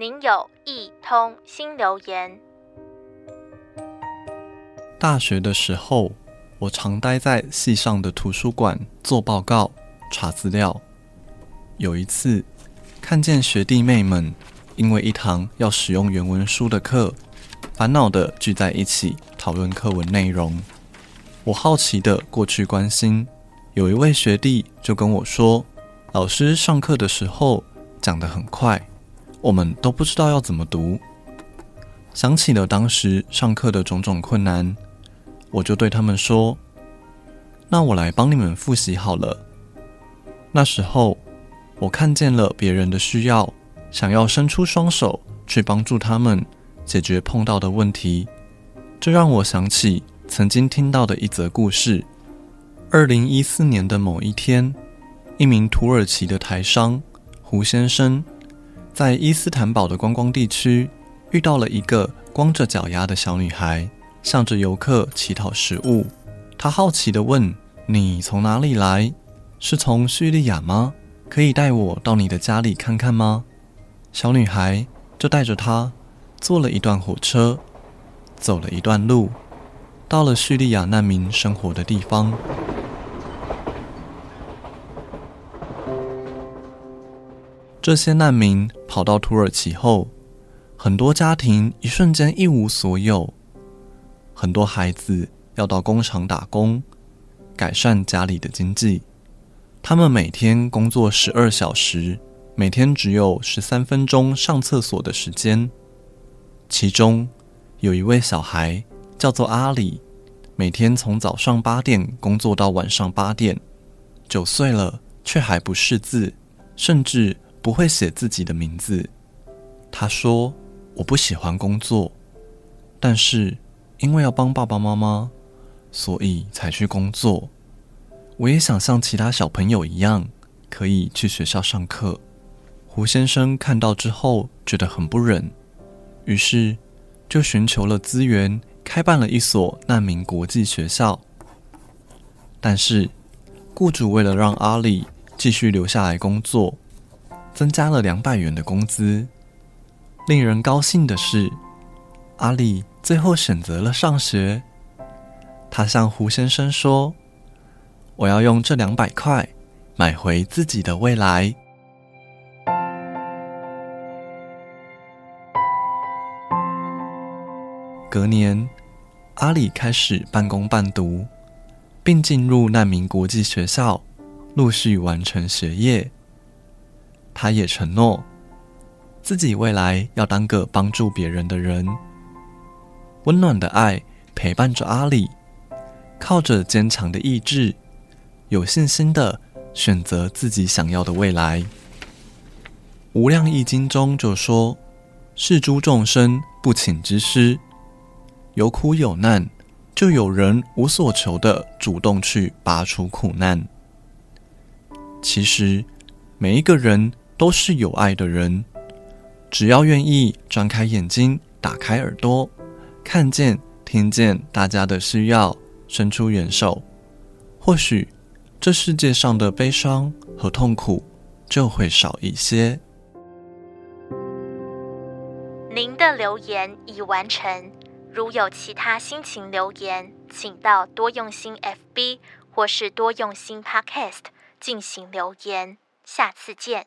您有一通新留言。大学的时候，我常待在系上的图书馆做报告、查资料。有一次，看见学弟妹们因为一堂要使用原文书的课，烦恼的聚在一起讨论课文内容。我好奇的过去关心，有一位学弟就跟我说：“老师上课的时候讲得很快，我们都不知道要怎么读。”想起了当时上课的种种困难，我就对他们说：“那我来帮你们复习好了。”那时候，我看见了别人的需要，想要伸出双手去帮助他们解决碰到的问题，这让我想起。曾经听到的一则故事：二零一四年的某一天，一名土耳其的台商胡先生，在伊斯坦堡的观光地区遇到了一个光着脚丫的小女孩，向着游客乞讨食物。他好奇地问：“你从哪里来？是从叙利亚吗？可以带我到你的家里看看吗？”小女孩就带着他坐了一段火车，走了一段路。到了叙利亚难民生活的地方，这些难民跑到土耳其后，很多家庭一瞬间一无所有，很多孩子要到工厂打工，改善家里的经济。他们每天工作十二小时，每天只有十三分钟上厕所的时间。其中有一位小孩。叫做阿里，每天从早上八点工作到晚上八点，九岁了却还不识字，甚至不会写自己的名字。他说：“我不喜欢工作，但是因为要帮爸爸妈妈，所以才去工作。我也想像其他小朋友一样，可以去学校上课。”胡先生看到之后觉得很不忍，于是就寻求了资源。开办了一所难民国际学校，但是雇主为了让阿里继续留下来工作，增加了两百元的工资。令人高兴的是，阿里最后选择了上学。他向胡先生说：“我要用这两百块买回自己的未来。”隔年，阿里开始半工半读，并进入难民国际学校，陆续完成学业。他也承诺，自己未来要当个帮助别人的人。温暖的爱陪伴着阿里，靠着坚强的意志，有信心的选择自己想要的未来。《无量义经》中就说：“是诸众生不请之师。”有苦有难，就有人无所求的主动去拔除苦难。其实，每一个人都是有爱的人，只要愿意张开眼睛、打开耳朵，看见、听见大家的需要，伸出援手，或许这世界上的悲伤和痛苦就会少一些。您的留言已完成。如有其他心情留言，请到多用心 FB 或是多用心 Podcast 进行留言。下次见。